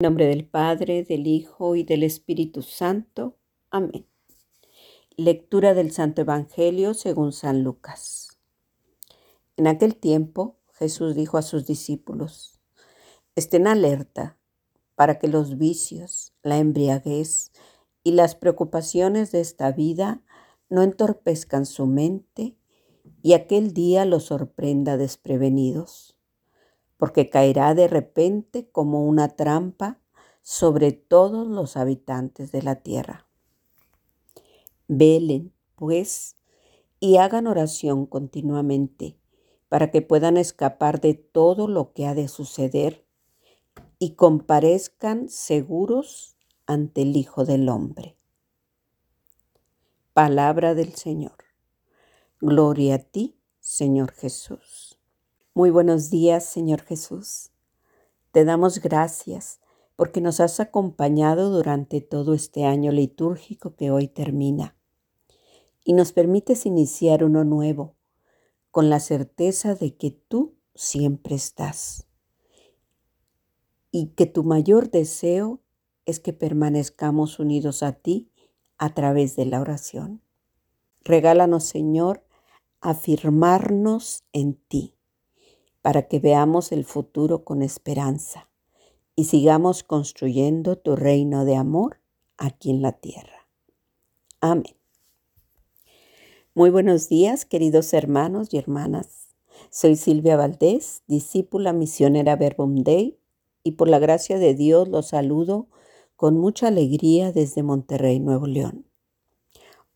En nombre del Padre, del Hijo y del Espíritu Santo. Amén. Lectura del Santo Evangelio según San Lucas. En aquel tiempo Jesús dijo a sus discípulos, estén alerta para que los vicios, la embriaguez y las preocupaciones de esta vida no entorpezcan su mente y aquel día los sorprenda desprevenidos porque caerá de repente como una trampa sobre todos los habitantes de la tierra. Velen, pues, y hagan oración continuamente para que puedan escapar de todo lo que ha de suceder y comparezcan seguros ante el Hijo del Hombre. Palabra del Señor. Gloria a ti, Señor Jesús. Muy buenos días, Señor Jesús. Te damos gracias porque nos has acompañado durante todo este año litúrgico que hoy termina y nos permites iniciar uno nuevo con la certeza de que tú siempre estás y que tu mayor deseo es que permanezcamos unidos a ti a través de la oración. Regálanos, Señor, afirmarnos en ti para que veamos el futuro con esperanza y sigamos construyendo tu reino de amor aquí en la tierra. Amén. Muy buenos días, queridos hermanos y hermanas. Soy Silvia Valdés, discípula misionera Verbum Dei, y por la gracia de Dios los saludo con mucha alegría desde Monterrey, Nuevo León.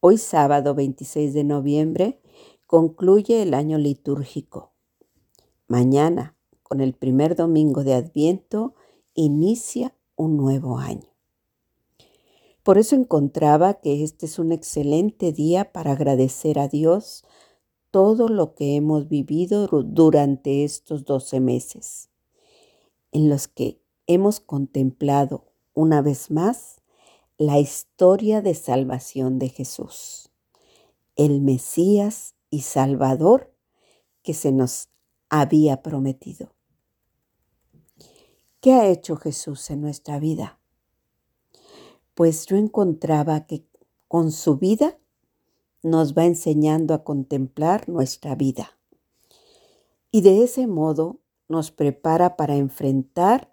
Hoy sábado 26 de noviembre concluye el año litúrgico Mañana, con el primer domingo de Adviento, inicia un nuevo año. Por eso encontraba que este es un excelente día para agradecer a Dios todo lo que hemos vivido durante estos doce meses, en los que hemos contemplado una vez más la historia de salvación de Jesús, el Mesías y Salvador que se nos había prometido. ¿Qué ha hecho Jesús en nuestra vida? Pues yo encontraba que con su vida nos va enseñando a contemplar nuestra vida. Y de ese modo nos prepara para enfrentar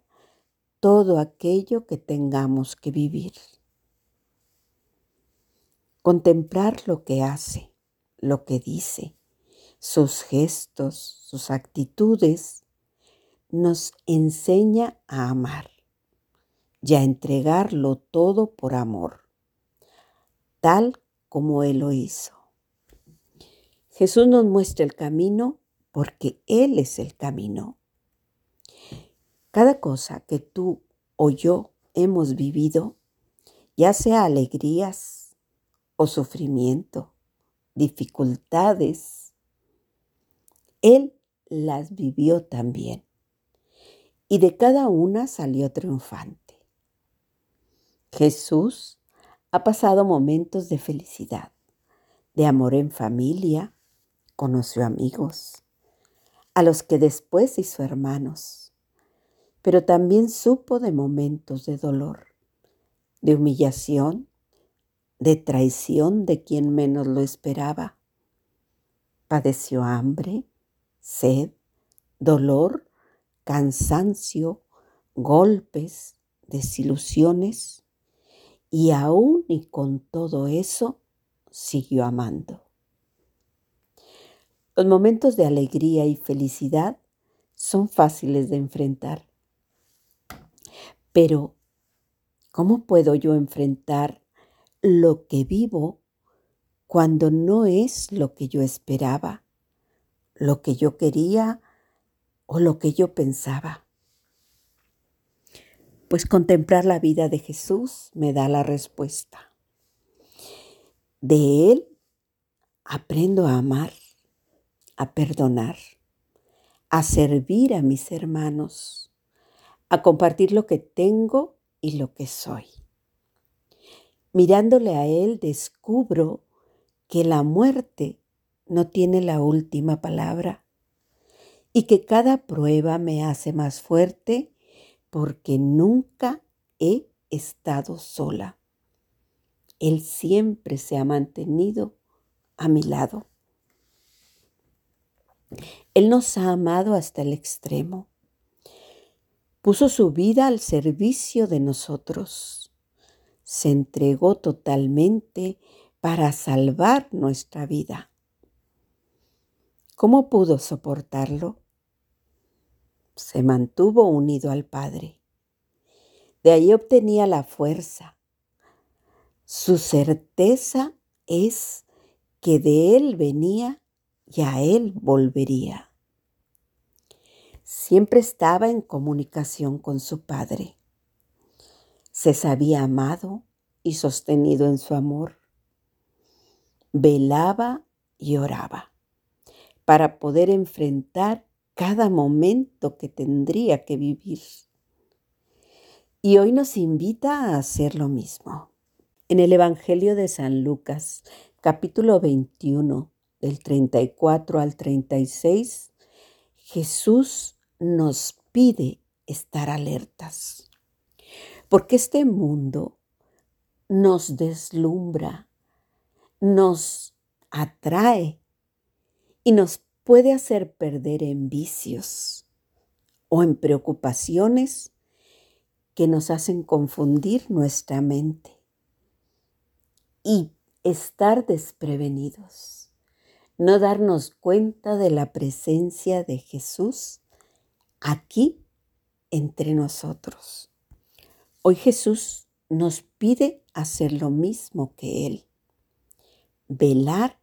todo aquello que tengamos que vivir. Contemplar lo que hace, lo que dice, sus gestos, sus actitudes, nos enseña a amar y a entregarlo todo por amor, tal como Él lo hizo. Jesús nos muestra el camino porque Él es el camino. Cada cosa que tú o yo hemos vivido, ya sea alegrías o sufrimiento, dificultades, él las vivió también y de cada una salió triunfante. Jesús ha pasado momentos de felicidad, de amor en familia, conoció amigos, a los que después hizo hermanos, pero también supo de momentos de dolor, de humillación, de traición de quien menos lo esperaba. Padeció hambre, sed, dolor, cansancio, golpes, desilusiones, y aún y con todo eso siguió amando. Los momentos de alegría y felicidad son fáciles de enfrentar, pero ¿cómo puedo yo enfrentar lo que vivo cuando no es lo que yo esperaba? Lo que yo quería o lo que yo pensaba. Pues contemplar la vida de Jesús me da la respuesta. De Él aprendo a amar, a perdonar, a servir a mis hermanos, a compartir lo que tengo y lo que soy. Mirándole a Él descubro que la muerte no tiene la última palabra y que cada prueba me hace más fuerte porque nunca he estado sola. Él siempre se ha mantenido a mi lado. Él nos ha amado hasta el extremo. Puso su vida al servicio de nosotros. Se entregó totalmente para salvar nuestra vida. ¿Cómo pudo soportarlo? Se mantuvo unido al Padre. De ahí obtenía la fuerza. Su certeza es que de Él venía y a Él volvería. Siempre estaba en comunicación con su Padre. Se sabía amado y sostenido en su amor. Velaba y oraba para poder enfrentar cada momento que tendría que vivir. Y hoy nos invita a hacer lo mismo. En el Evangelio de San Lucas, capítulo 21, del 34 al 36, Jesús nos pide estar alertas, porque este mundo nos deslumbra, nos atrae y nos puede hacer perder en vicios o en preocupaciones que nos hacen confundir nuestra mente y estar desprevenidos, no darnos cuenta de la presencia de Jesús aquí entre nosotros. Hoy Jesús nos pide hacer lo mismo que Él, velar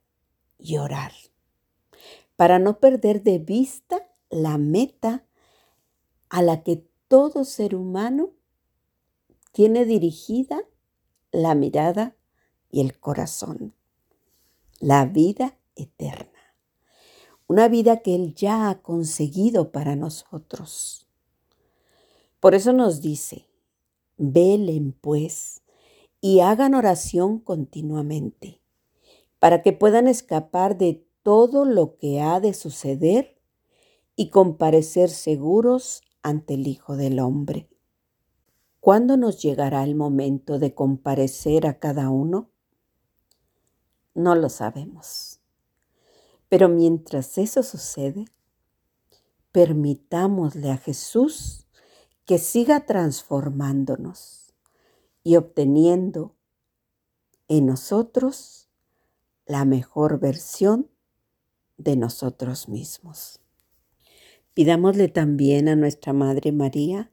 y orar, para no perder de vista la meta a la que todo ser humano tiene dirigida la mirada y el corazón. La vida eterna. Una vida que Él ya ha conseguido para nosotros. Por eso nos dice, velen pues y hagan oración continuamente, para que puedan escapar de todo lo que ha de suceder y comparecer seguros ante el Hijo del Hombre. ¿Cuándo nos llegará el momento de comparecer a cada uno? No lo sabemos. Pero mientras eso sucede, permitámosle a Jesús que siga transformándonos y obteniendo en nosotros la mejor versión de nosotros mismos. Pidámosle también a nuestra Madre María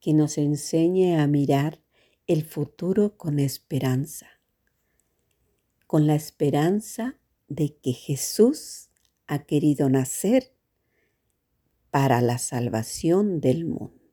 que nos enseñe a mirar el futuro con esperanza con la esperanza de que Jesús ha querido nacer para la salvación del mundo.